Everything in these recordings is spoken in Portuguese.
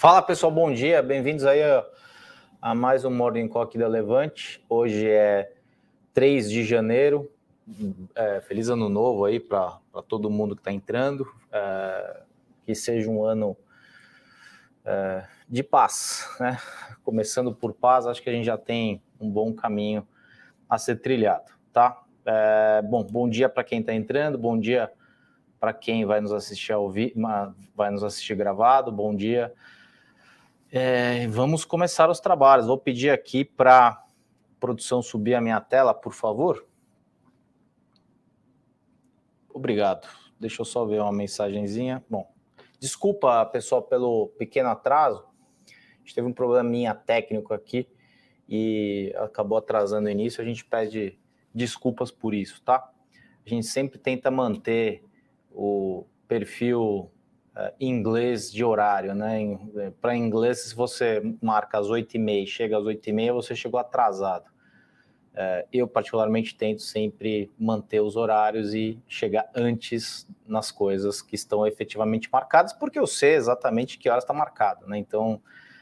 Fala pessoal, bom dia, bem-vindos aí a, a, mais um Morning Call aqui da Levante. Hoje é 3 de janeiro, é, feliz ano novo aí para todo mundo que está entrando, é, que seja um ano é, de paz, né? Começando por paz, acho que a gente já tem um bom caminho a ser trilhado, tá? É, bom, bom dia para quem está entrando, bom dia para quem vai nos assistir ao vivo, vai nos assistir gravado, bom dia. É, vamos começar os trabalhos. Vou pedir aqui para produção subir a minha tela, por favor. Obrigado. Deixa eu só ver uma mensagenzinha. Bom, desculpa, pessoal, pelo pequeno atraso. A gente teve um probleminha técnico aqui e acabou atrasando o início. A gente pede desculpas por isso, tá? A gente sempre tenta manter o perfil inglês de horário, né? Eh, Para inglês, se você marca às 8h30 e chega às 8h30, você chegou atrasado. Uh, eu, particularmente, tento sempre manter os horários e chegar antes nas coisas que estão efetivamente marcadas, porque eu sei exatamente que horas está marcado, né? Então,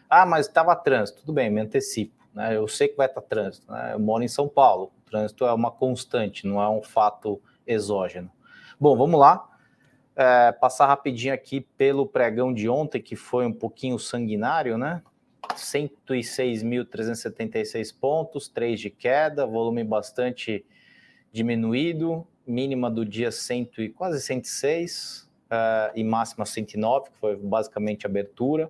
ah, mas estava trânsito, tudo bem, me antecipo, né? Eu sei que vai estar tá trânsito, né? Eu moro em São Paulo, o trânsito é uma constante, não é um fato exógeno. Bom, vamos lá é, passar rapidinho aqui pelo pregão de ontem, que foi um pouquinho sanguinário, né? 106.376 pontos, 3 de queda, volume bastante diminuído, mínima do dia 100 e quase 106 uh, e máxima 109, que foi basicamente abertura.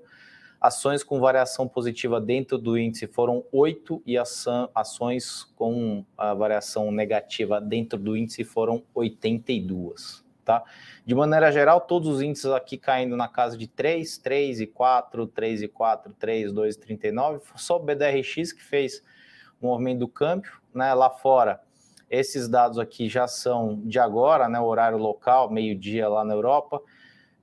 Ações com variação positiva dentro do índice foram 8 e ações com a variação negativa dentro do índice foram 82 tá? De maneira geral, todos os índices aqui caindo na casa de 3, 3 e 4, 3 e 4, 3, 2 e 39, só o BDRX que fez o movimento do câmbio, né? Lá fora, esses dados aqui já são de agora, né? Horário local, meio-dia lá na Europa,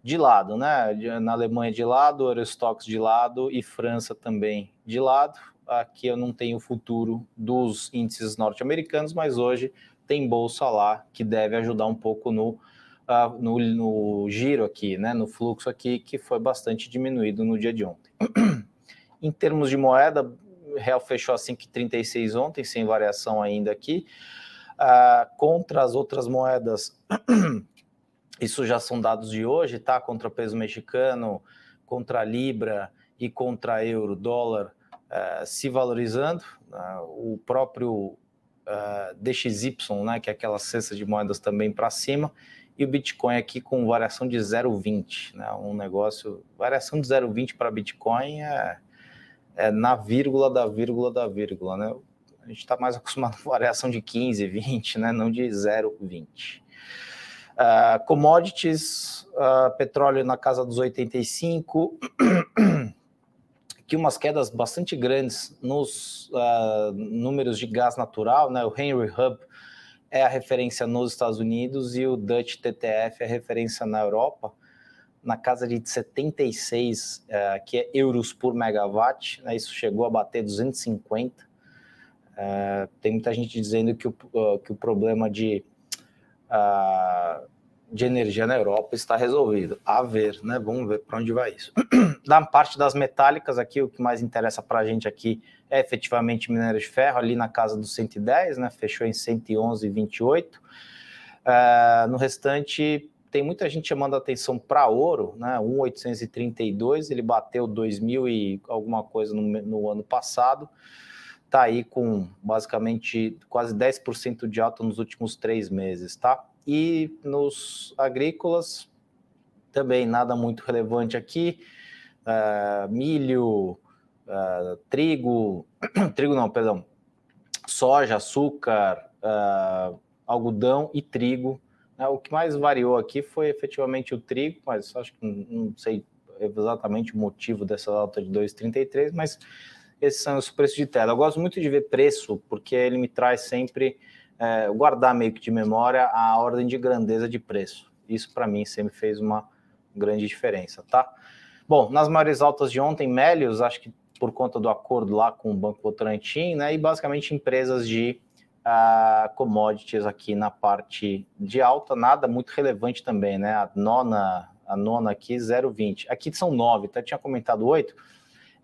de lado, né? Na Alemanha de lado, Eurostox de lado e França também de lado. Aqui eu não tenho o futuro dos índices norte-americanos, mas hoje tem bolsa lá que deve ajudar um pouco no uh, no, no, giro aqui, né, no fluxo aqui, que foi bastante diminuído no dia de ontem. em termos de moeda, real fechou a 5,36 ontem, sem variação ainda aqui. Uh, contra as outras moedas, isso já são dados de hoje, tá? Contra peso mexicano, contra a libra e contra euro, dólar uh, se valorizando. Uh, o próprio uh, DXY, né, que é aquela cesta de moedas também para cima, e o Bitcoin aqui com variação de 0,20, né? Um negócio, variação de 0,20 para Bitcoin é, é na vírgula da vírgula da vírgula, né? A gente está mais acostumado com variação de 15, 20, né? Não de 0,20. Uh, ah, commodities, uh, petróleo na casa dos 85, aqui umas quedas bastante grandes nos uh, números de gás natural, né? O Henry Hub é a referência nos Estados Unidos e o Dutch TTF é a referência na Europa, na casa de 76 é, que é euros por megawatt, né, isso chegou a bater 250. É, tem muita gente dizendo que o, uh, que o problema de, uh, de energia na Europa está resolvido. A ver, né? Vamos ver para onde vai isso. da parte das metálicas, aqui o que mais interessa para a gente aqui é efetivamente minério de ferro, ali na casa dos 110, né? Fechou em 111,28. Uh, é, no restante, tem muita gente chamando atenção para ouro, né? 1,832, ele bateu 2.000 e alguma coisa no, no ano passado. Está aí com basicamente quase 10% de alta nos últimos três meses, tá? E nos agrícolas, também nada muito relevante aqui. Uh, milho, uh, trigo, trigo não, perdão, soja, açúcar, uh, algodão e trigo. O que mais variou aqui foi efetivamente o trigo, mas acho que não sei exatamente o motivo dessa alta de 2,33, mas esses são os preços de tela. Eu gosto muito de ver preço, porque ele me traz sempre, é, guardar meio que de memória a ordem de grandeza de preço. Isso para mim sempre fez uma grande diferença, tá? Bom, nas maiores altas de ontem, Melios, acho que por conta do acordo lá com o Banco Votorantim, né? E basicamente empresas de uh, commodities aqui na parte de alta, nada muito relevante também, né? A nona A nona aqui, 0,20. Aqui são nove, até tinha comentado oito.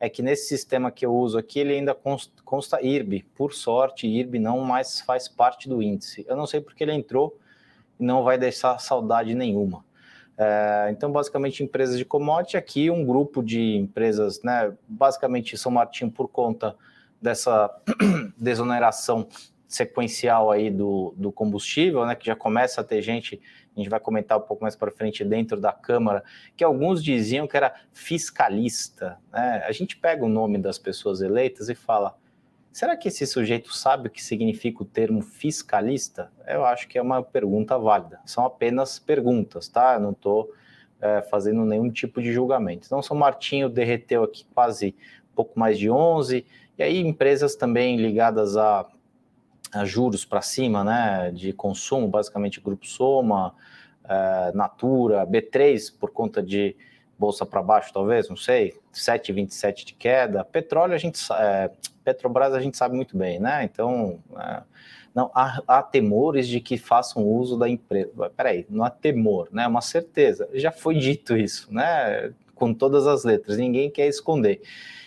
É que nesse sistema que eu uso aqui, ele ainda consta, IRB. Por sorte, IRB não mais faz parte do índice. Eu não sei porque ele entrou e não vai deixar saudade nenhuma. É, então, basicamente, empresas de commodity, aqui um grupo de empresas, né? Basicamente, São Martinho, por conta dessa desoneração sequencial aí do, do combustível, né? Que já começa a ter gente, a gente vai comentar um pouco mais para frente dentro da Câmara, que alguns diziam que era fiscalista. Né? A gente pega o nome das pessoas eleitas e fala Será que esse sujeito sabe o que significa o termo fiscalista? Eu acho que é uma pergunta válida. São apenas perguntas, tá? Eu não estou é, fazendo nenhum tipo de julgamento. Então, São Martinho derreteu aqui quase pouco mais de 11, e aí empresas também ligadas a juros para cima, né, de consumo, basicamente Grupo Soma, é, Natura, B3, por conta de bolsa para baixo, talvez, não sei, 7,27 de queda. Petróleo, a gente é, Petrobras a gente sabe muito bem, né? Então, é, não há, há, temores de que façam uso da empresa. Peraí, não há temor, né? É uma certeza. Já foi dito isso, né? Com todas as letras, ninguém quer esconder.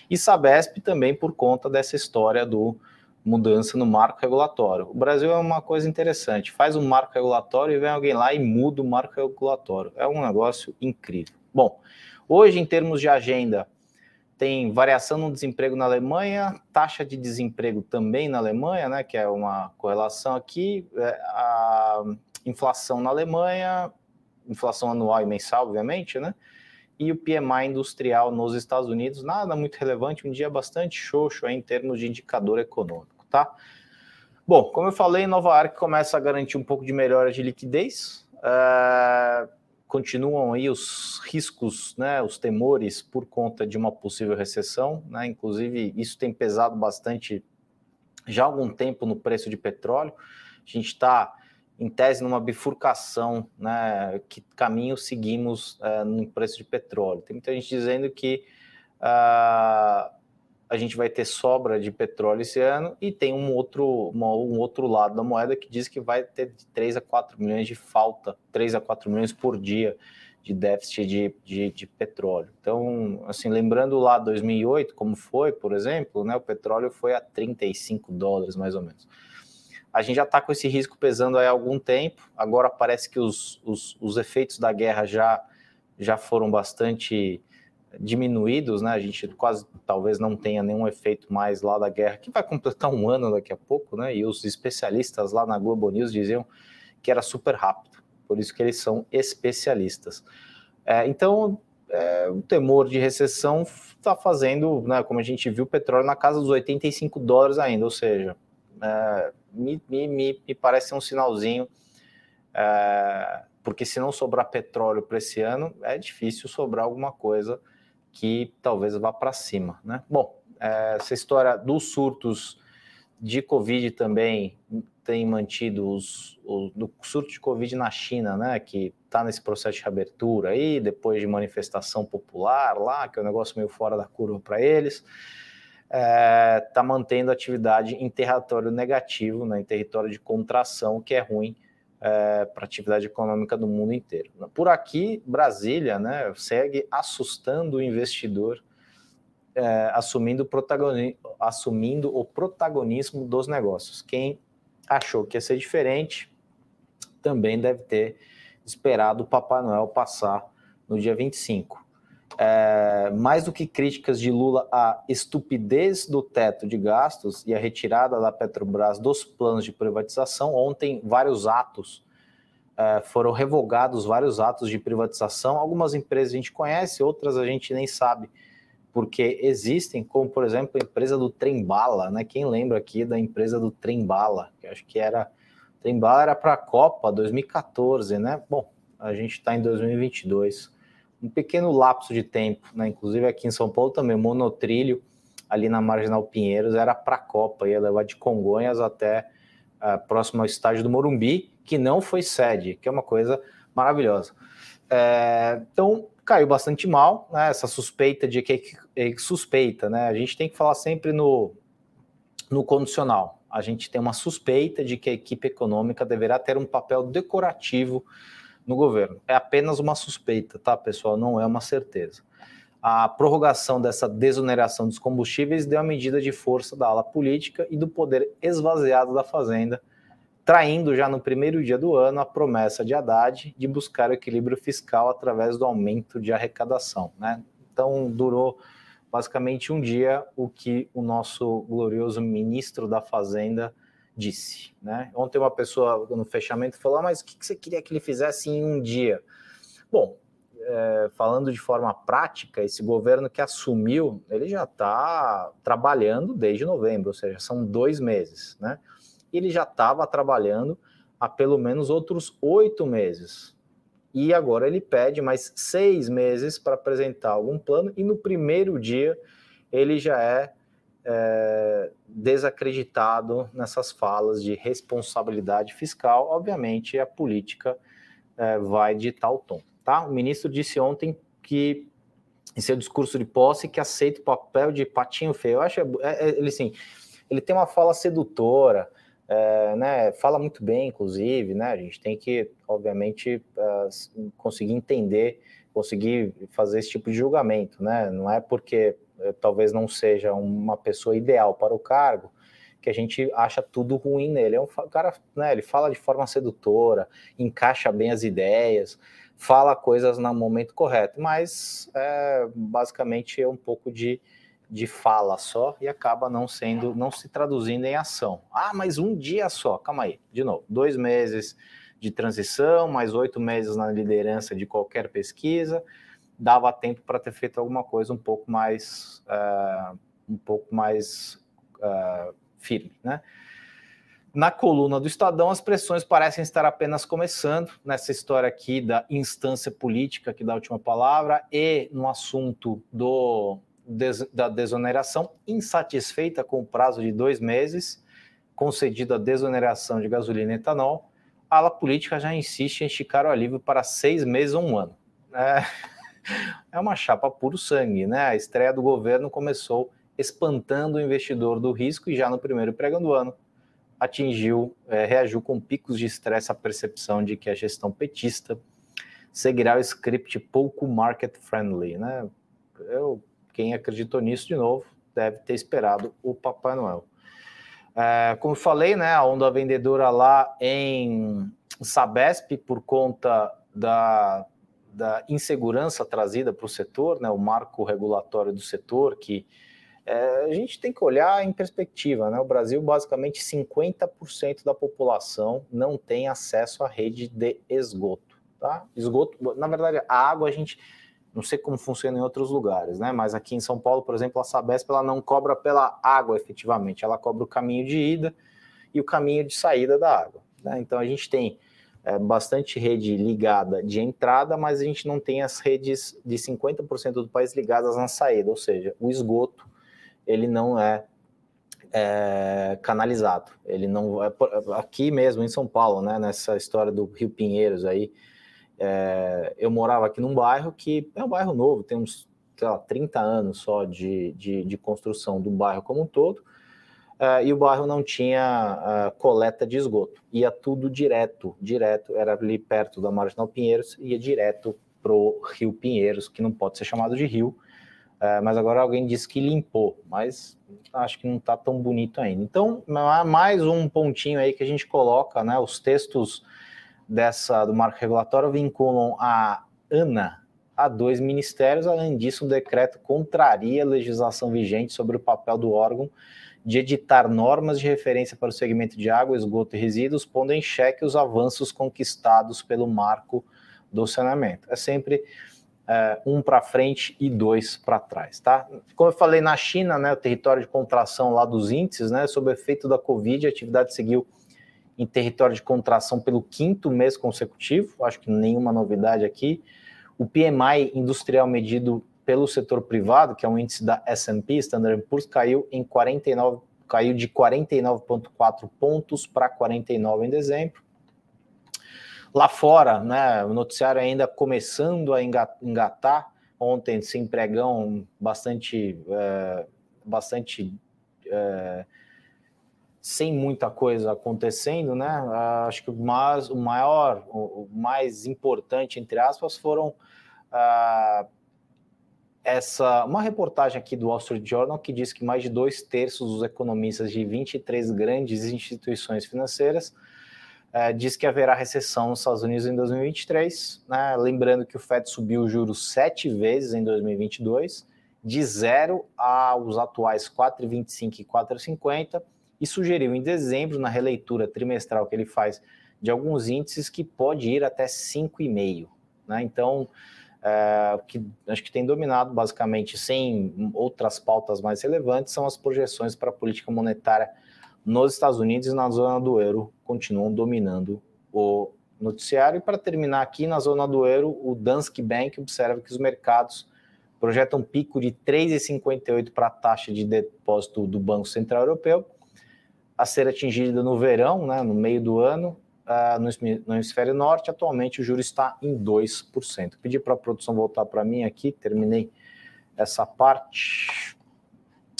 E Sabesp também por conta dessa história do mudança no marco regulatório. O Brasil é uma coisa interessante, faz um marco regulatório e vem alguém lá e muda o marco regulatório. É um negócio incrível. Bom, hoje em termos de agenda, tem variação no desemprego na Alemanha, taxa de desemprego também na Alemanha, né, que é uma correlação aqui, é, a inflação na Alemanha, inflação anual e mensal, obviamente, né, e o PMI industrial nos Estados Unidos, nada muito relevante, um dia bastante xoxo em termos de indicador econômico, tá? Bom, como eu falei, Nova York começa a garantir um pouco de melhora de liquidez, uh, continuam aí os riscos, né, os temores por conta de uma possível recessão, né? Inclusive, isso tem pesado bastante já há algum tempo no preço de petróleo. A gente está, em tese, numa bifurcação, né? Que caminho seguimos é, no preço de petróleo? Tem muita gente dizendo que uh, a gente vai ter sobra de petróleo esse ano e tem um outro, uma, um outro lado da moeda que diz que vai ter de 3 a 4 milhões de falta, 3 a 4 milhões por dia de déficit de, de, de, petróleo. Então, assim, lembrando lá 2008, como foi, por exemplo, né, o petróleo foi a 35 dólares, mais ou menos. A gente já está com esse risco pesando há algum tempo, agora parece que os, os, os efeitos da guerra já, já foram bastante diminuídos, né? A gente quase talvez não tenha nenhum efeito mais lá da guerra, que vai completar um ano daqui a pouco, né? E os especialistas lá na Globo News diziam que era super rápido, por isso que eles são especialistas. É, então, é, o temor de recessão está fazendo, né, como a gente viu, o petróleo na casa dos 85 dólares ainda, ou seja, é, me, me, me, parece um sinalzinho, é, porque se não sobrar petróleo para esse ano, é difícil sobrar alguma coisa que talvez vá para cima, né? Bom, é, essa história dos surtos de Covid também tem mantido os, o do surto de Covid na China, né? Que está nesse processo de reabertura aí, depois de manifestação popular lá, que é um negócio meio fora da curva para eles. Está é, tá mantendo atividade em território negativo, né, em território de contração, que é ruim é, para a atividade econômica do mundo inteiro. Por aqui, Brasília né, segue assustando o investidor, é, assumindo, protagoni assumindo o protagonismo dos negócios. Quem achou que ia ser diferente também deve ter esperado o Papai Noel passar no dia 25 é, mais do que críticas de Lula à estupidez do teto de gastos e a retirada da Petrobras dos planos de privatização, ontem vários atos é, foram revogados, vários atos de privatização. Algumas empresas a gente conhece, outras a gente nem sabe porque existem, como por exemplo a empresa do Trembala, né? Quem lembra aqui da empresa do Trembala? Que acho que era Trembala era para a Copa 2014, né? Bom, a gente está em 2022 um pequeno lapso de tempo, né? Inclusive aqui em São Paulo também, monotrilho ali na Marginal Pinheiros era para a Copa, ia levar de Congonhas até uh, próximo ao estádio do Morumbi, que não foi sede, que é uma coisa maravilhosa. É, então caiu bastante mal, né? Essa suspeita de que suspeita, né? A gente tem que falar sempre no, no condicional. A gente tem uma suspeita de que a equipe econômica deverá ter um papel decorativo no governo. É apenas uma suspeita, tá, pessoal? Não é uma certeza. A prorrogação dessa desoneração dos combustíveis deu a medida de força da ala política e do poder esvaziado da Fazenda, traindo já no primeiro dia do ano a promessa de Haddad de buscar o equilíbrio fiscal através do aumento de arrecadação. Né? Então, durou basicamente um dia o que o nosso glorioso ministro da Fazenda disse. Né? Ontem uma pessoa no fechamento falou, ah, mas o que você queria que ele fizesse em um dia? Bom, é, falando de forma prática, esse governo que assumiu, ele já está trabalhando desde novembro, ou seja, são dois meses, né? Ele já estava trabalhando há pelo menos outros oito meses. E agora ele pede mais seis meses para apresentar algum plano, e no primeiro dia ele já é é, desacreditado nessas falas de responsabilidade fiscal. Obviamente, a política é, vai ditar o tom. Tá? O ministro disse ontem que, em seu discurso de posse, que aceita o papel de patinho feio. Eu acho é, é, ele assim, ele tem uma fala sedutora, é, né, fala muito bem, inclusive, né, a gente tem que, obviamente, uh, conseguir entender, conseguir fazer esse tipo de julgamento, né, não é porque talvez não seja uma pessoa ideal para o cargo, que a gente acha tudo ruim nele, é um cara, né, ele fala de forma sedutora, encaixa bem as ideias, fala coisas no momento correto, mas é, basicamente é um pouco de, de fala só e acaba não sendo, não se traduzindo em ação. Ah, mas um dia só, calma aí, de novo, dois meses de transição, mais oito meses na liderança de qualquer pesquisa, dava tempo para ter feito alguma coisa um pouco mais, uh, um pouco mais uh, firme, né? Na coluna do Estadão, as pressões parecem estar apenas começando nessa história aqui da instância política que dá a última palavra e no assunto do, des, da desoneração, insatisfeita com o prazo de dois meses concedido a desoneração de gasolina e etanol, a ala política já insiste em esticar o alívio para seis meses ou um ano. É, é uma chapa puro sangue, né? A estreia do governo começou espantando o investidor do risco e já no primeiro pregão do ano atingiu, é, reagiu com picos de estresse à percepção de que a gestão petista seguirá o script pouco market friendly, né? Eu, quem acreditou nisso de novo deve ter esperado o Papai Noel. É, como falei, né, a onda vendedora lá em Sabesp por conta da, da insegurança trazida para o setor, né, o marco regulatório do setor que é, a gente tem que olhar em perspectiva, né? O Brasil, basicamente, 50% da população não tem acesso à rede de esgoto, tá? Esgoto, na verdade, a água a gente não sei como funciona em outros lugares, né? Mas aqui em São Paulo, por exemplo, a Sabesp ela não cobra pela água efetivamente, ela cobra o caminho de ida e o caminho de saída da água. Né? Então a gente tem é, bastante rede ligada de entrada, mas a gente não tem as redes de 50% do país ligadas na saída, ou seja, o esgoto ele não é, é canalizado. Ele não é aqui mesmo em São Paulo, né? Nessa história do Rio Pinheiros aí, é, eu morava aqui num bairro que é um bairro novo, tem uns sei lá, 30 anos só de, de, de construção do bairro como um todo. Uh, e o bairro não tinha uh, coleta de esgoto. Ia tudo direto, direto, era ali perto da Marginal Pinheiros, ia direto para o Rio Pinheiros, que não pode ser chamado de rio, é, mas agora alguém disse que limpou, mas acho que não está tão bonito ainda. Então, mais um pontinho aí que a gente coloca, né? Os textos dessa do marco regulatório vinculam a ANA a dois ministérios. Além disso, o decreto contraria a legislação vigente sobre o papel do órgão de editar normas de referência para o segmento de água, esgoto e resíduos, pondo em xeque os avanços conquistados pelo marco do saneamento. É sempre é, um para frente e dois para trás, tá? Como eu falei, na China, né, o território de contração lá dos índices, né, sob o efeito da Covid, a atividade seguiu em território de contração pelo quinto mês consecutivo, acho que nenhuma novidade aqui. O PMI industrial medido pelo setor privado, que é um índice da S&P, Standard Poor's, caiu em 49, caiu de 49,4 pontos para 49 em dezembro. Lá fora, né, o noticiário ainda começando a engatar. Ontem, sim, pregão bastante, é, bastante é, sem muita coisa acontecendo, né? Uh, acho que mais, o maior, o, mais importante, entre aspas, foram uh, essa uma reportagem aqui do Wall Street Journal que diz que mais de dois terços dos economistas de 23 grandes instituições financeiras é, diz que haverá recessão nos Estados Unidos em 2023. Né? Lembrando que o Fed subiu os juros sete vezes em 2022, de zero aos atuais 4,25 e 4,50, e sugeriu em dezembro, na releitura trimestral que ele faz de alguns índices, que pode ir até 5,5. Né? Então, é, que acho que tem dominado basicamente, sem outras pautas mais relevantes, são as projeções para a política monetária nos Estados Unidos e na zona do euro continuam dominando o noticiário. E para terminar aqui, na zona do euro, o Danske Bank observa que os mercados projetam um pico de 3,58 para a taxa de depósito do Banco Central Europeu, a ser atingida no verão, né, no meio do ano, uh, no, no hemisfério norte, atualmente o juro está em 2%. Pedi para a produção voltar para mim aqui, terminei essa parte.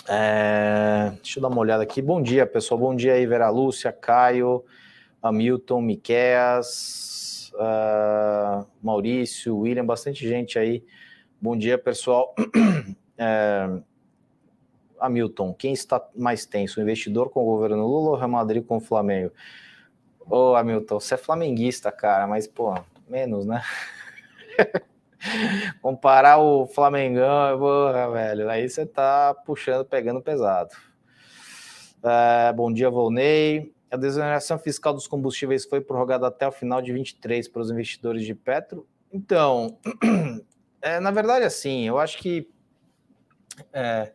É, deixa eu dar uma olhada aqui. Bom dia, pessoal. Bom dia aí, Vera Lúcia, Caio, Hamilton, Miqueas, uh, Maurício, William, bastante gente aí. Bom dia, pessoal. É, Hamilton, quem está mais tenso, o investidor com o governo Lula ou o Real Madrid com o Flamengo? Ô, Hamilton, você é flamenguista, cara, mas, pô, menos, né? Comparar o Flamengão, porra, velho, aí você tá puxando, pegando pesado. É, bom dia, Volney. A desoneração fiscal dos combustíveis foi prorrogada até o final de 23 para os investidores de Petro. Então, é, na verdade, assim, eu acho que é,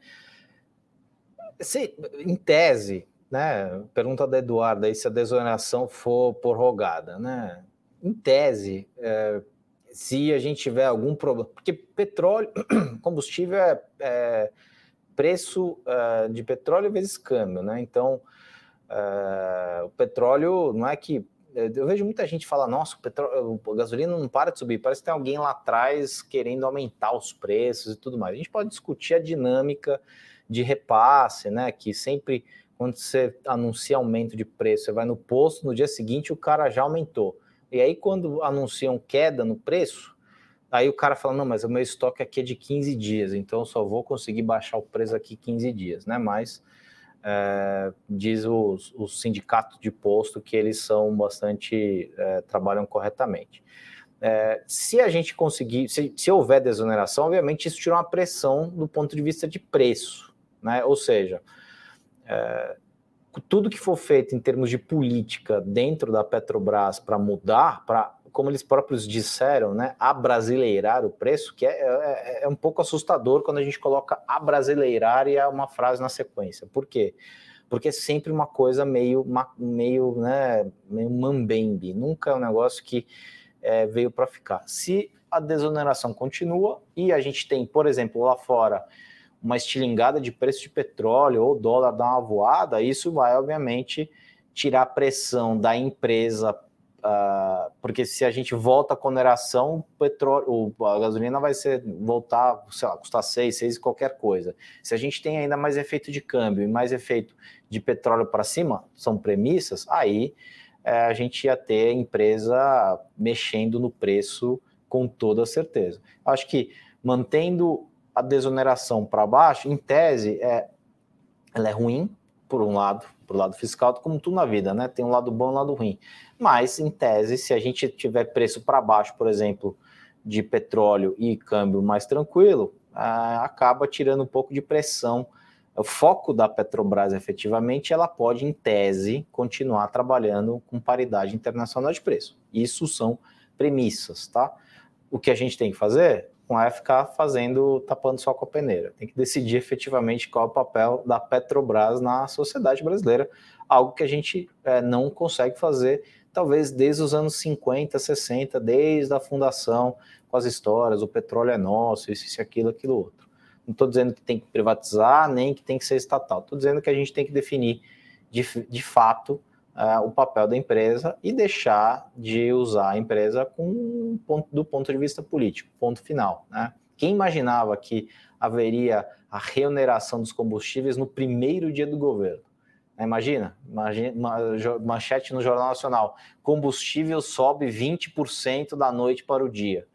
se, em tese, né? Pergunta da Eduardo aí se a desoneração for prorrogada, né? Em tese, é, se a gente tiver algum problema, porque petróleo, combustível é, é preço é, de petróleo vezes câmbio, né? Então, é, o petróleo não é que eu vejo muita gente falar, nossa, o petróleo, gasolina não para de subir, parece que tem alguém lá atrás querendo aumentar os preços e tudo mais. A gente pode discutir a dinâmica de repasse, né? Que sempre quando você anuncia aumento de preço, você vai no posto, no dia seguinte o cara já aumentou. E aí, quando anunciam queda no preço, aí o cara fala: não, mas o meu estoque aqui é de 15 dias, então eu só vou conseguir baixar o preço aqui 15 dias, né? Mas é, diz o, sindicato de posto que eles são bastante. É, trabalham corretamente. É, se a gente conseguir, se, se houver desoneração, obviamente isso tira uma pressão do ponto de vista de preço, né? Ou seja, é, tudo que for feito em termos de política dentro da Petrobras para mudar, para, como eles próprios disseram, né, abrasileirar o preço, que é, é, é, um pouco assustador quando a gente coloca abrasileirar e é uma frase na sequência. Por quê? Porque é sempre uma coisa meio, meio, né, meio mambembe, nunca é um negócio que é, veio para ficar. Se a desoneração continua e a gente tem, por exemplo, lá fora, uma estilingada de preço de petróleo ou dólar dar uma voada, isso vai, obviamente, tirar a pressão da empresa, uh, porque se a gente volta com oneração, o petróleo, a gasolina vai ser voltar, sei lá, custar 6, 6 qualquer coisa. Se a gente tem ainda mais efeito de câmbio e mais efeito de petróleo para cima, são premissas, aí é, a gente ia ter a empresa mexendo no preço com toda certeza. Acho que mantendo a desoneração para baixo, em tese, é, ela é ruim, por um lado, por lado fiscal, como tudo na vida, né? Tem um lado bom e um lado ruim. Mas, em tese, se a gente tiver preço para baixo, por exemplo, de petróleo e câmbio mais tranquilo, ah, acaba tirando um pouco de pressão. O foco da Petrobras, efetivamente, ela pode, em tese, continuar trabalhando com paridade internacional de preço. Isso são premissas, tá? O que a gente tem que fazer? Não é ficar fazendo, tapando só com a peneira. Tem que decidir efetivamente qual é o papel da Petrobras na sociedade brasileira, algo que a gente é, não consegue fazer, talvez desde os anos 50, 60, desde a fundação, com as histórias, o petróleo é nosso, isso, isso, aquilo, aquilo outro. Não estou dizendo que tem que privatizar, nem que tem que ser estatal. Estou dizendo que a gente tem que definir de, de fato uh, o papel da empresa e deixar de usar a empresa com, ponto, do ponto de vista político, ponto final. Né? Quem imaginava que haveria a reoneração dos combustíveis no primeiro dia do governo? Imagina, imagina manchete no Jornal Nacional: combustível sobe 20% da noite para o dia.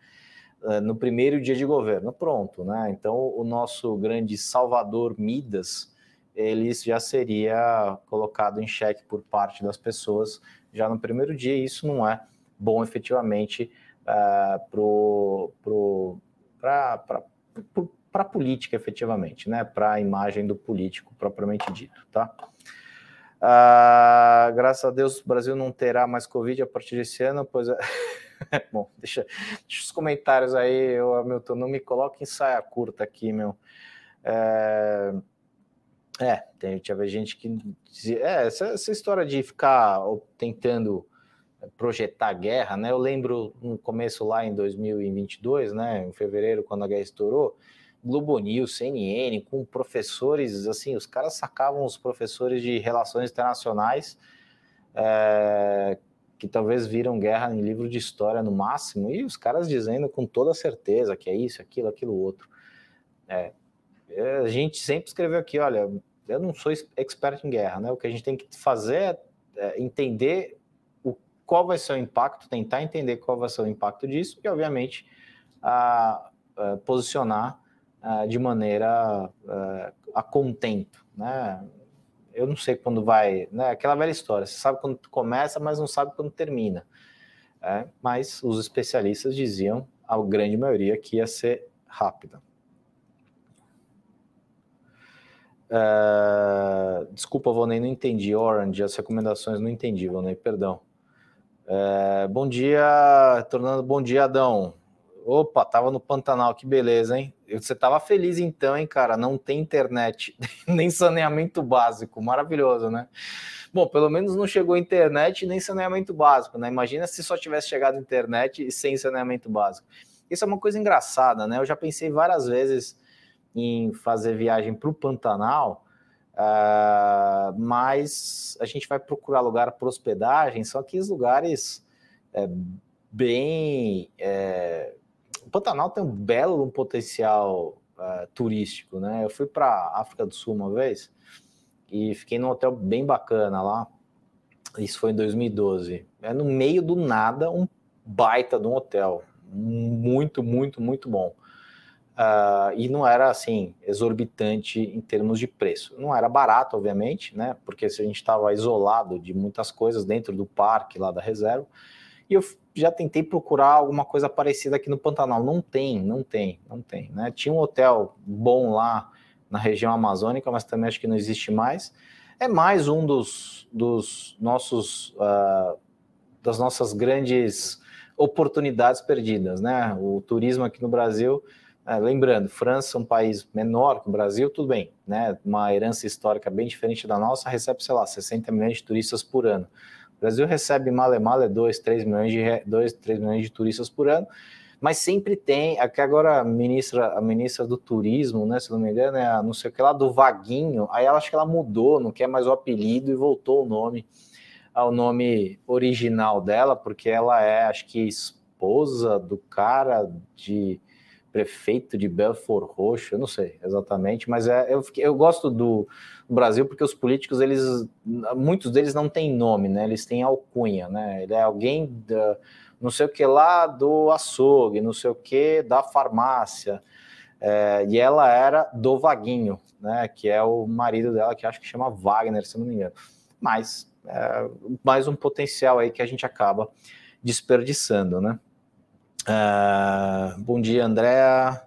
Eh, no primeiro dia de governo. Pronto, né? Então, o nosso grande salvador Midas, ele já seria colocado em xeque por parte das pessoas já no primeiro dia, e isso não é bom efetivamente uh, para a política, efetivamente, né? Para a imagem do político propriamente dito, tá? Uh, graças a Deus, o Brasil não terá mais Covid a partir desse ano, pois é. Bom, deixa, deixa, os comentários aí, eu, Hamilton, não me coloque em saia curta aqui, meu. É, é tem, tinha gente que dizia, é, essa, essa história de ficar tentando projetar guerra, né? Eu lembro no começo lá em 2022, né, em fevereiro, quando a guerra estourou, Globo News, CNN, com professores, assim, os caras sacavam os professores de relações internacionais é, que talvez viram guerra em livro de história no máximo, e os caras dizendo com toda certeza que é isso, aquilo, aquilo outro. É, a gente sempre escreveu aqui, olha, eu não sou expert em guerra, né? O que a gente tem que fazer é, é entender o, qual vai ser o impacto, tentar entender qual vai ser o impacto disso, e obviamente a, a posicionar a, de maneira a, a contento, né? eu não sei quando vai, né? Aquela velha história, você sabe quando começa, mas não sabe quando termina. É, mas os especialistas diziam, a grande maioria, que ia ser rápida. É, desculpa, Vonei, não entendi. Orange, as recomendações não entendi, Vonei, perdão. É, bom dia, tornando bom dia, Adão. Opa, tava no Pantanal, que beleza, hein? Você tava feliz então, hein, cara? Não tem internet, nem saneamento básico, maravilhoso, né? Bom, pelo menos não chegou internet nem saneamento básico, né? Imagina se só tivesse chegado internet e sem saneamento básico. Isso é uma coisa engraçada, né? Eu já pensei várias vezes em fazer viagem para o Pantanal, uh, mas a gente vai procurar lugar para hospedagem, só que os lugares é, bem. É, o Pantanal tem um belo um potencial uh, turístico, né? Eu fui para África do Sul uma vez e fiquei num hotel bem bacana lá. Isso foi em 2012. É no meio do nada um baita de um hotel, muito, muito, muito bom. Uh, e não era assim exorbitante em termos de preço. Não era barato, obviamente, né? Porque se a gente estava isolado de muitas coisas dentro do parque lá da reserva, e eu já tentei procurar alguma coisa parecida aqui no Pantanal. Não tem, não tem, não tem. Né? Tinha um hotel bom lá na região amazônica, mas também acho que não existe mais. É mais um dos, dos nossos uh, das nossas grandes oportunidades perdidas, né? O turismo aqui no Brasil, uh, lembrando, França, um país menor que o Brasil, tudo bem, né? Uma herança histórica bem diferente da nossa, recebe, sei lá, 60 milhões de turistas por ano. O Brasil recebe male male 2, 3 milhões de 2, 3 milhões de turistas por ano, mas sempre tem, aqui agora a ministra, a ministra do turismo, né, se não me engano, é a não sei o que lá do Vaguinho, aí ela acho que ela mudou, não quer mais o apelido e voltou o nome ao nome original dela, porque ela é, acho que esposa do cara de prefeito de Belfort Roxo, eu não sei exatamente, mas é, eu, eu gosto do, Brasil porque os políticos, eles, muitos deles não têm nome, né? Eles têm alcunha, né? Ele é alguém da, não sei o que lá do açougue, não sei o que da farmácia, é, e ela era do Vaguinho, né? Que é o marido dela, que acho que chama Wagner, se não me engano. Mas é, mais um potencial aí que a gente acaba desperdiçando, né? Uh, bom dia, Andréa.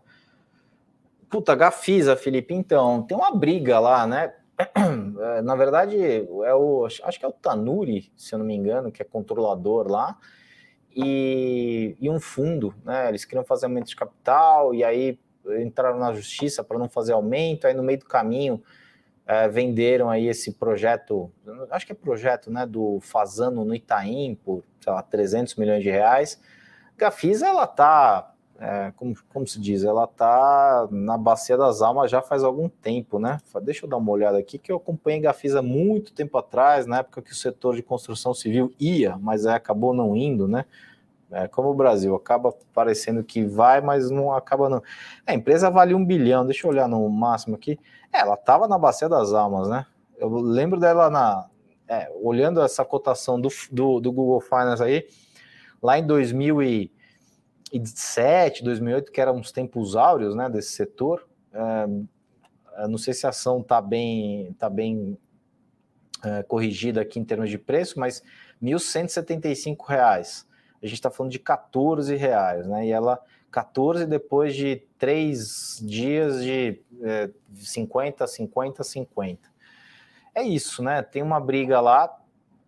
Puta, Gafisa, Felipe. Então, tem uma briga lá, né? Na verdade, é o, acho que é o Tanuri, se eu não me engano, que é controlador lá, e, e um fundo, né? Eles queriam fazer aumento de capital, e aí entraram na justiça para não fazer aumento, aí no meio do caminho é, venderam aí esse projeto, acho que é projeto, né, do Fazano no Itaim, por, sei lá, 300 milhões de reais, Gafisa, ela tá, é, como, como se diz, ela tá na bacia das almas já faz algum tempo, né? Deixa eu dar uma olhada aqui, que eu acompanhei Gafisa muito tempo atrás, na época que o setor de construção civil ia, mas acabou não indo, né? É, como o Brasil, acaba parecendo que vai, mas não acaba não. A empresa vale um bilhão, deixa eu olhar no máximo aqui. É, ela estava na bacia das almas, né? Eu lembro dela na. É, olhando essa cotação do, do, do, Google Finance aí, lá em 2007, 2008, que eram uns tempos áureos né, desse setor. É, não sei se a ação está bem, tá bem é, corrigida aqui em termos de preço, mas 1.175 reais. A gente está falando de 14 reais, né? E ela 14 depois de três dias de é, 50, 50, 50. É isso, né? Tem uma briga lá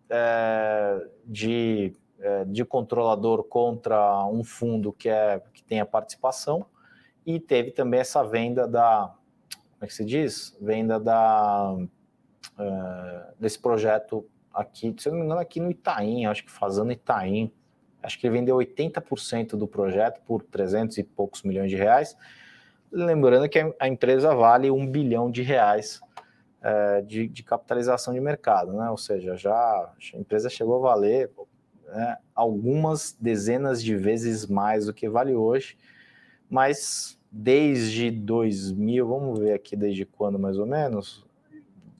é, de, de controlador contra um fundo que, é, que tem a participação e teve também essa venda da. Como é que se diz? Venda da, é, desse projeto aqui, se eu não me engano, aqui no Itaim, acho que fazendo Itaim, acho que ele vendeu 80% do projeto por 300 e poucos milhões de reais. Lembrando que a empresa vale um bilhão de reais é, de, de, capitalização de mercado, né? Ou seja, já a empresa chegou a valer né, algumas dezenas de vezes mais do que vale hoje, mas desde 2000, vamos ver aqui desde quando mais ou menos,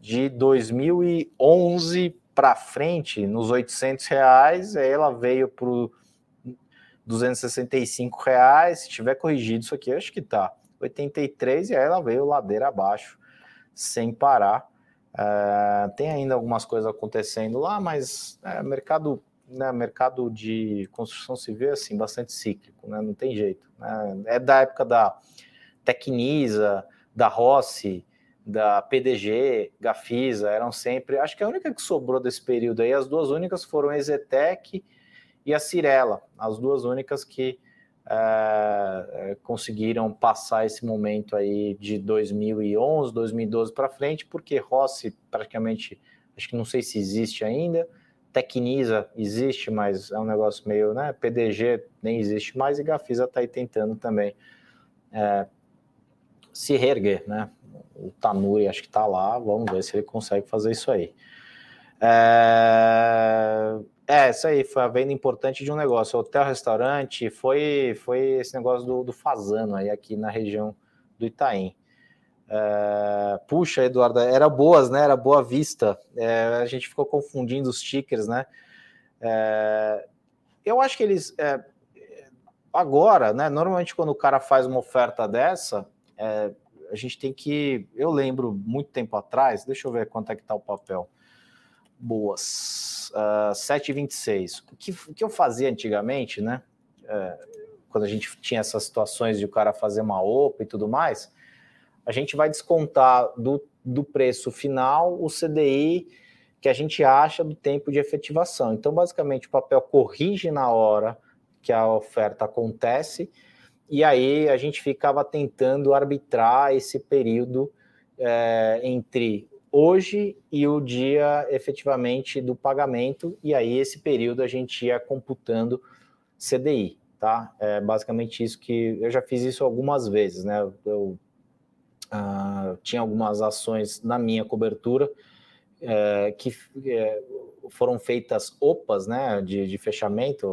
de 2011 para frente, nos 800 reais, aí ela veio para 265 reais. Se tiver corrigido isso aqui, acho que tá 83 e aí ela veio ladeira abaixo sem parar. Uh, tem ainda algumas coisas acontecendo lá, mas é, mercado, né, mercado de construção civil é assim, bastante cíclico, né, não tem jeito. Né, é da época da Tecnisa, da Rossi, da PDG, Gafisa, eram sempre. Acho que a única que sobrou desse período aí, as duas únicas foram a Ezetec e a Cirela, as duas únicas que é, conseguiram passar esse momento aí de 2011, 2012 para frente, porque Rossi praticamente, acho que não sei se existe ainda, Tecnisa existe, mas é um negócio meio, né? PDG nem existe mais e Gafisa está aí tentando também é, se reerguer, né? o Tanuri acho que está lá, vamos ver se ele consegue fazer isso aí. É, é, isso aí foi a venda importante de um negócio, hotel, restaurante, foi, foi esse negócio do, do Fazano aí aqui na região do Itaim. É, puxa, Eduardo, era boas, né? Era boa vista. É, a gente ficou confundindo os tickers, né? É, eu acho que eles é, agora, né? Normalmente quando o cara faz uma oferta dessa, é, a gente tem que. Eu lembro muito tempo atrás, deixa eu ver quanto é que está o papel. Boas. Uh, ah, 7,26. O que, o que eu fazia antigamente, né? Quando a gente tinha essas situações de o cara fazer uma OPA e tudo mais, a gente vai descontar do, do preço final o CDI que a gente acha do tempo de efetivação. Então, basicamente, o papel corrige na hora que a oferta acontece e aí a gente ficava tentando arbitrar esse período é, entre hoje e o dia efetivamente do pagamento, e aí esse período a gente ia computando CDI, tá? É basicamente isso que eu já fiz isso algumas vezes, né? Eu uh, tinha algumas ações na minha cobertura é, que é, foram feitas OPAs, né? De, de fechamento,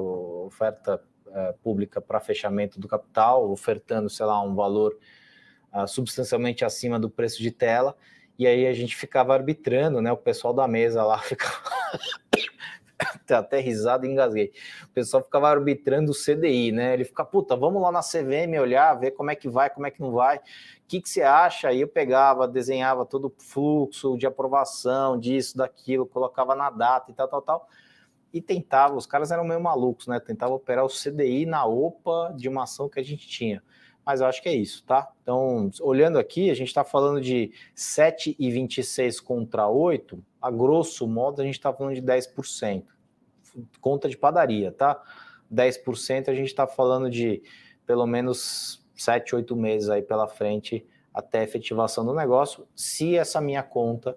oferta é, pública para fechamento do capital, ofertando, sei lá, um valor uh, substancialmente acima do preço de tela, e aí a gente ficava arbitrando, né? O pessoal da mesa lá ficava. até risado e engasguei. O pessoal ficava arbitrando o CDI, né? Ele fica, puta, vamos lá na CVM olhar, ver como é que vai, como é que não vai. O que, que você acha? Aí eu pegava, desenhava todo o fluxo de aprovação, disso, daquilo, colocava na data e tal, tal, tal e tentava, os caras eram meio malucos, né? Tentava operar o CDI na OPA de uma ação que a gente tinha. Mas eu acho que é isso, tá? Então, olhando aqui, a gente está falando de 7,26 contra 8, a grosso modo a gente está falando de 10%. Conta de padaria, tá? 10% a gente está falando de pelo menos 7, 8 meses aí pela frente até a efetivação do negócio, se essa minha conta,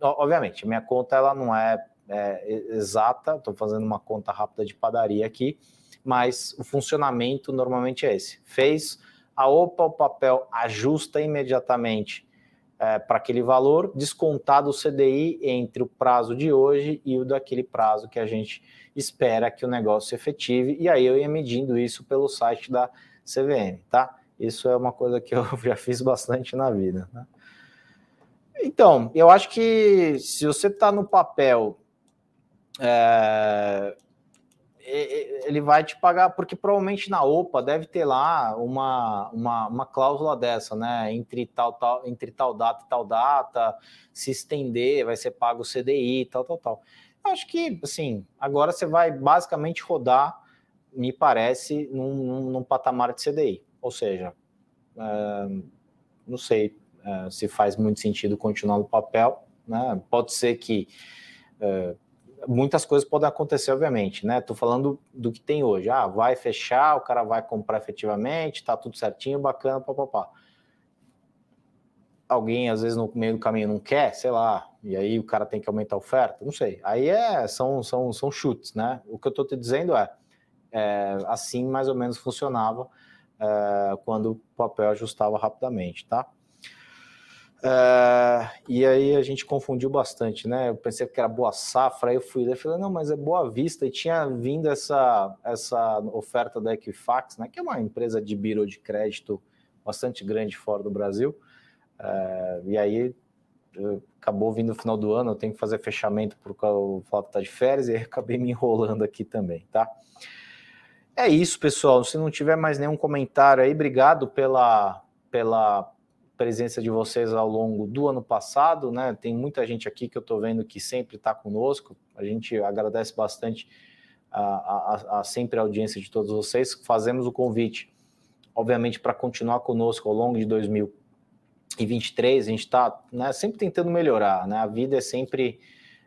obviamente, minha conta ela não é é, exata, estou fazendo uma conta rápida de padaria aqui, mas o funcionamento normalmente é esse. Fez a OPA, o papel ajusta imediatamente é, para aquele valor, descontado o CDI entre o prazo de hoje e o daquele prazo que a gente espera que o negócio se efetive, e aí eu ia medindo isso pelo site da CVM, tá? Isso é uma coisa que eu já fiz bastante na vida. Né? Então, eu acho que se você está no papel, é, ele vai te pagar, porque provavelmente na OPA deve ter lá uma, uma, uma cláusula dessa, né? Entre tal, tal, entre tal data e tal data, se estender, vai ser pago o CDI, tal, tal, tal. Eu acho que, assim, agora você vai basicamente rodar, me parece, num, num, num patamar de CDI. Ou seja, é, não sei é, se faz muito sentido continuar no papel, né? Pode ser que. É, muitas coisas podem acontecer, obviamente, né? Tô falando do que tem hoje. Ah, vai fechar, o cara vai comprar efetivamente, tá tudo certinho, bacana, papapá. Alguém, às vezes, no meio do caminho não quer, sei lá, e aí o cara tem que aumentar a oferta, não sei. Aí é, são, são, são chutes, né? O que eu tô te dizendo é, é assim mais ou menos funcionava é, quando o papel ajustava rapidamente, tá? Uh, e aí a gente confundiu bastante, né? Eu pensei que era boa safra, aí eu fui lá e falei, não, mas é boa vista, e tinha vindo essa, essa oferta da Equifax, né? Que é uma empresa de biro de crédito bastante grande fora do Brasil. Uh, e aí acabou vindo no final do ano, eu tenho que fazer fechamento por o fato tá de férias, e aí acabei me enrolando aqui também, tá? É isso, pessoal. Se não tiver mais nenhum comentário aí, obrigado pela, pela presença de vocês ao longo do ano passado, né? Tem muita gente aqui que eu estou vendo que sempre está conosco. A gente agradece bastante a, a, a, sempre a audiência de todos vocês. Fazemos o convite, obviamente, para continuar conosco ao longo de 2023. A gente está né, sempre tentando melhorar, né? A vida é sempre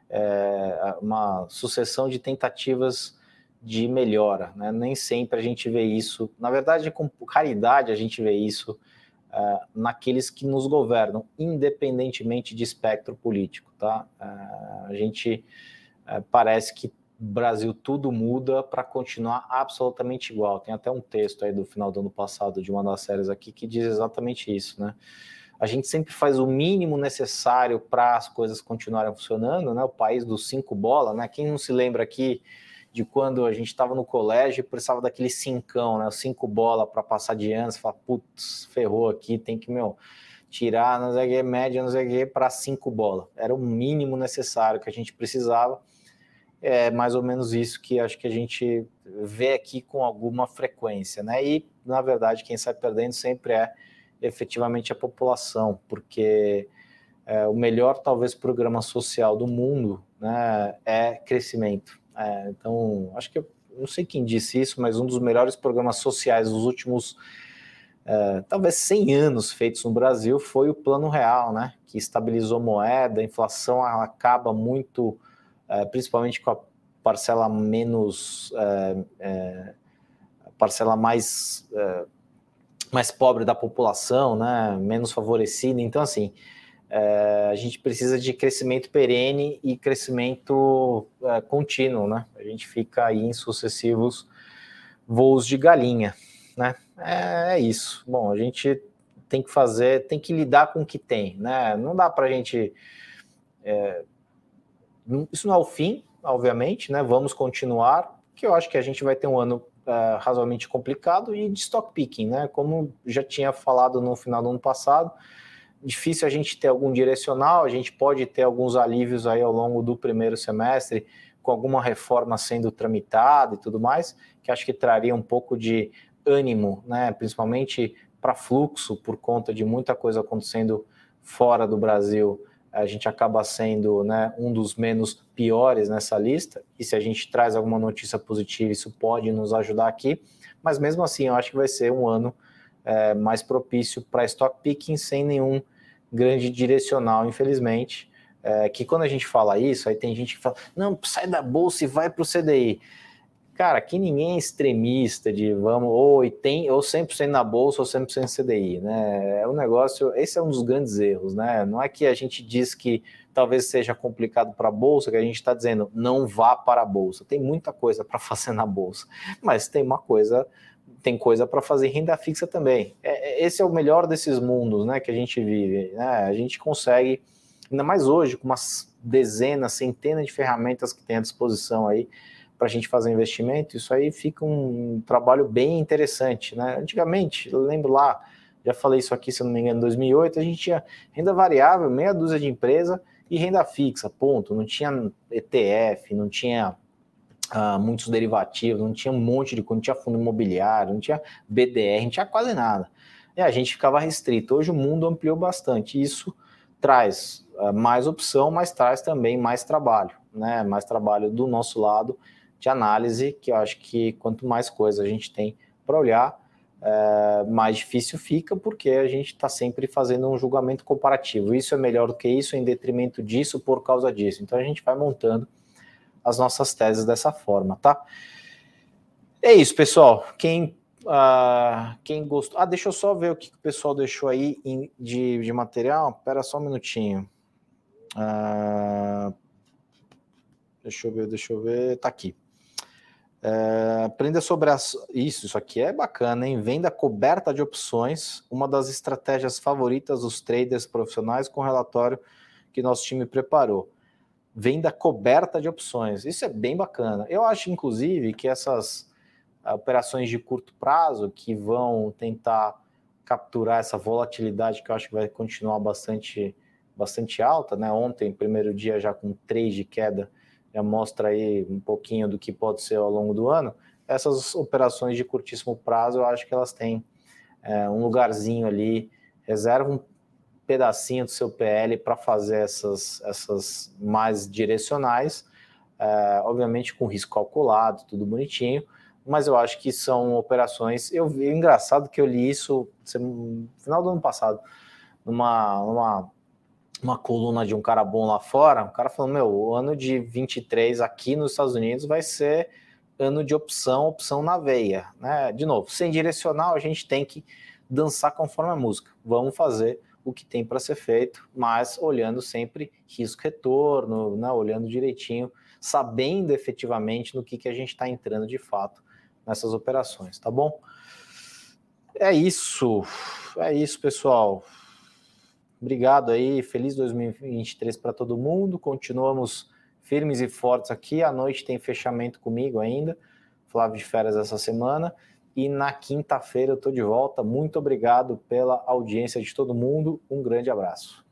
é, uma sucessão de tentativas de melhora, né? Nem sempre a gente vê isso. Na verdade, com caridade a gente vê isso uh, naqueles que nos governam, independentemente de espectro político. Tá? Uh, a gente uh, parece que Brasil tudo muda para continuar absolutamente igual. Tem até um texto aí do final do ano passado de uma das séries aqui que diz exatamente isso, né? A gente sempre faz o mínimo necessário para as coisas continuarem funcionando, né? O país dos cinco bola, né? Quem não se lembra aqui de quando a gente estava no colégio e precisava daquele cincão, né? Cinco bola para passar de ano, você fala, putz, ferrou aqui, tem que, meu, tirar, não sei o que, média, não sei o que, para cinco bola. Era o mínimo necessário que a gente precisava. É mais ou menos isso que acho que a gente vê aqui com alguma frequência, né? E, na verdade, quem sai perdendo sempre é efetivamente a população, porque é, o melhor, talvez, programa social do mundo né, é crescimento é, então, acho que eu não sei quem disse isso, mas um dos melhores programas sociais dos últimos é, talvez 100 anos feitos no Brasil foi o Plano Real, né? Que estabilizou moeda, a inflação acaba muito, é, principalmente com a parcela menos, é, é parcela mais, é, mais pobre da população, né? Menos favorecida. Então, assim, é, a gente precisa de crescimento perene e crescimento é, contínuo, né? A gente fica aí em sucessivos voos de galinha, né? É, é, isso. Bom, a gente tem que fazer, tem que lidar com o que tem, né? Não dá para a gente. É, isso não é o fim, obviamente, né? Vamos continuar, que eu acho que a gente vai ter um ano é, razoavelmente complicado e de stock picking, né? Como já tinha falado no final do ano passado difícil a gente ter algum direcional, a gente pode ter alguns alívios aí ao longo do primeiro semestre, com alguma reforma sendo tramitada e tudo mais, que acho que traria um pouco de ânimo, né, principalmente para fluxo, por conta de muita coisa acontecendo fora do Brasil, a gente acaba sendo né, um dos menos piores nessa lista, e se a gente traz alguma notícia positiva, isso pode nos ajudar aqui, mas mesmo assim eu acho que vai ser um ano é, mais propício para stock picking sem nenhum grande direcional, infelizmente. É, que quando a gente fala isso, aí tem gente que fala, não, sai da bolsa e vai para o CDI. Cara, aqui ninguém é extremista de vamos, ou, tem, ou 100% na bolsa ou 100% CDI, né? É um negócio, esse é um dos grandes erros, né? Não é que a gente diz que talvez seja complicado para a bolsa, que a gente está dizendo não vá para a bolsa. Tem muita coisa para fazer na bolsa, mas tem uma coisa tem coisa para fazer renda fixa também. É, é, esse é o melhor desses mundos né, que a gente vive. Né? A gente consegue, ainda mais hoje, com umas dezenas, centenas de ferramentas que tem à disposição aí para a gente fazer investimento, isso aí fica um trabalho bem interessante. Né? Antigamente, eu lembro lá, Já falei isso aqui, se não me engano, em 2008, a gente tinha renda variável, meia dúzia de empresa e renda fixa, ponto. Não tinha ETF, não tinha uh, muitos derivativos, não tinha um monte de coisa, não tinha fundo imobiliário, não tinha BDR, não tinha quase nada. E a gente ficava restrito. Hoje o mundo ampliou bastante. Isso traz uh, mais opção, mas traz também mais trabalho, né? Mais trabalho do nosso lado de análise, que eu acho que quanto mais coisa a gente tem para olhar, é, mais difícil fica, porque a gente está sempre fazendo um julgamento comparativo. Isso é melhor do que isso, em detrimento disso, por causa disso. Então a gente vai montando as nossas teses dessa forma, tá? É isso, pessoal. Quem, uh, quem gostou. Ah, deixa eu só ver o que o pessoal deixou aí de, de material. Espera só um minutinho. Uh, deixa eu ver, deixa eu ver. Tá aqui. É, aprenda sobre as... isso, isso aqui é bacana, hein? Venda coberta de opções, uma das estratégias favoritas dos traders profissionais com relatório que nosso time preparou. Venda coberta de opções, isso é bem bacana. Eu acho, inclusive, que essas ah, operações de curto prazo que vão tentar capturar essa volatilidade que eu acho que vai continuar bastante, bastante alta, né? Ontem, primeiro dia, já com 3 de queda já mostra aí um pouquinho do que pode ser ao longo do ano, essas operações de curtíssimo prazo, eu acho que elas têm é, um lugarzinho ali, reserva um pedacinho do seu PL para fazer essas, essas mais direcionais, é, obviamente com risco calculado, tudo bonitinho, mas eu acho que são operações. Eu vi engraçado que eu li isso no final do ano passado, numa, numa uma coluna de um cara bom lá fora, o cara falou, meu, o ano de 23 aqui nos Estados Unidos vai ser ano de opção, opção na veia, né? De novo, sem direcional, a gente tem que dançar conforme a música. Vamos fazer o que tem para ser feito, mas olhando sempre risco-retorno, né? olhando direitinho, sabendo efetivamente no que, que a gente está entrando de fato nessas operações, tá bom? É isso, é isso, pessoal. Obrigado aí, feliz 2023 para todo mundo. Continuamos firmes e fortes aqui. À noite tem fechamento comigo ainda, Flávio de férias essa semana. E na quinta-feira eu estou de volta. Muito obrigado pela audiência de todo mundo. Um grande abraço.